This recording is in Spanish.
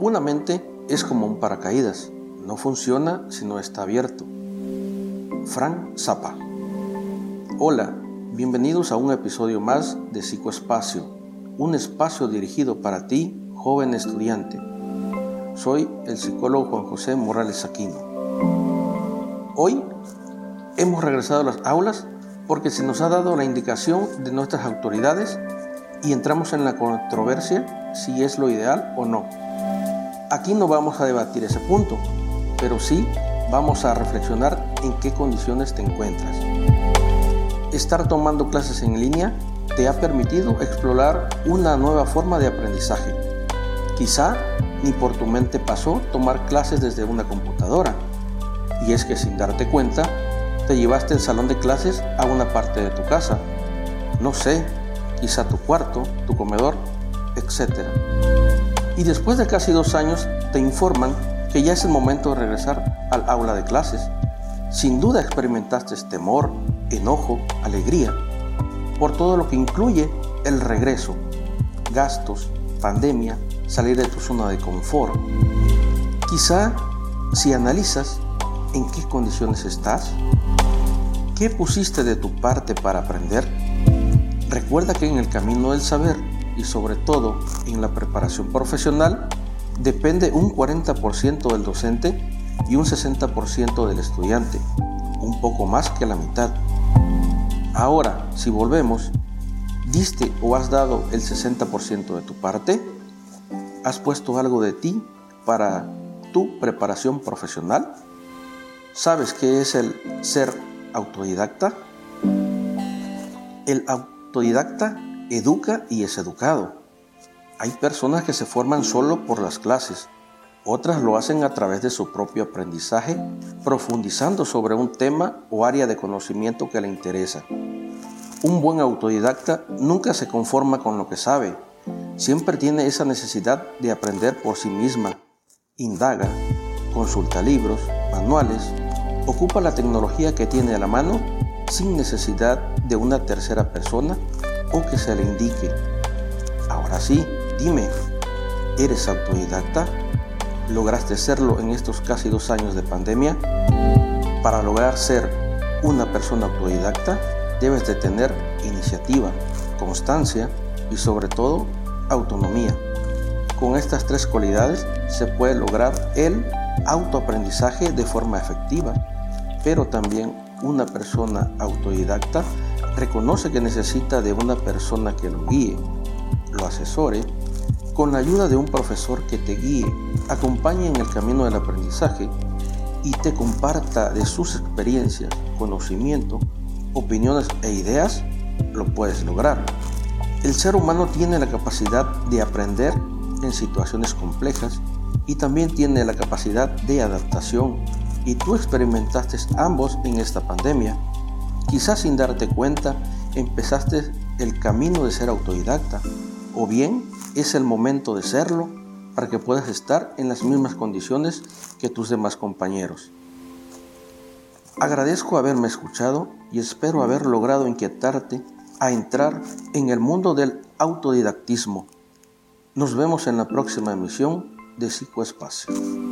Una mente es como un paracaídas, no funciona si no está abierto. Frank Zappa. Hola, bienvenidos a un episodio más de Psicoespacio, un espacio dirigido para ti, joven estudiante. Soy el psicólogo Juan José Morales Aquino. Hoy hemos regresado a las aulas porque se nos ha dado la indicación de nuestras autoridades y entramos en la controversia si es lo ideal o no. Aquí no vamos a debatir ese punto, pero sí vamos a reflexionar en qué condiciones te encuentras. Estar tomando clases en línea te ha permitido explorar una nueva forma de aprendizaje. Quizá ni por tu mente pasó tomar clases desde una computadora. Y es que sin darte cuenta, te llevaste el salón de clases a una parte de tu casa. No sé, quizá tu cuarto, tu comedor, etc. Y después de casi dos años te informan que ya es el momento de regresar al aula de clases. Sin duda experimentaste temor, enojo, alegría, por todo lo que incluye el regreso, gastos, pandemia, salir de tu zona de confort. Quizá si analizas en qué condiciones estás, qué pusiste de tu parte para aprender, recuerda que en el camino del saber y sobre todo en la preparación profesional depende un 40% del docente y un 60% del estudiante, un poco más que la mitad. Ahora, si volvemos, ¿diste o has dado el 60% de tu parte? ¿Has puesto algo de ti para tu preparación profesional? ¿Sabes qué es el ser autodidacta? El autodidacta educa y es educado. Hay personas que se forman solo por las clases, otras lo hacen a través de su propio aprendizaje, profundizando sobre un tema o área de conocimiento que le interesa. Un buen autodidacta nunca se conforma con lo que sabe, siempre tiene esa necesidad de aprender por sí misma. Indaga, consulta libros, manuales, ocupa la tecnología que tiene a la mano sin necesidad de una tercera persona o que se le indique. Ahora sí, dime, ¿eres autodidacta? ¿Lograste serlo en estos casi dos años de pandemia? Para lograr ser una persona autodidacta, debes de tener iniciativa, constancia y sobre todo autonomía. Con estas tres cualidades se puede lograr el autoaprendizaje de forma efectiva, pero también una persona autodidacta reconoce que necesita de una persona que lo guíe, lo asesore, con la ayuda de un profesor que te guíe, acompañe en el camino del aprendizaje y te comparta de sus experiencias, conocimiento, opiniones e ideas, lo puedes lograr. El ser humano tiene la capacidad de aprender en situaciones complejas y también tiene la capacidad de adaptación y tú experimentaste ambos en esta pandemia. Quizás sin darte cuenta empezaste el camino de ser autodidacta o bien es el momento de serlo para que puedas estar en las mismas condiciones que tus demás compañeros. Agradezco haberme escuchado y espero haber logrado inquietarte a entrar en el mundo del autodidactismo. Nos vemos en la próxima emisión de Psicoespacio.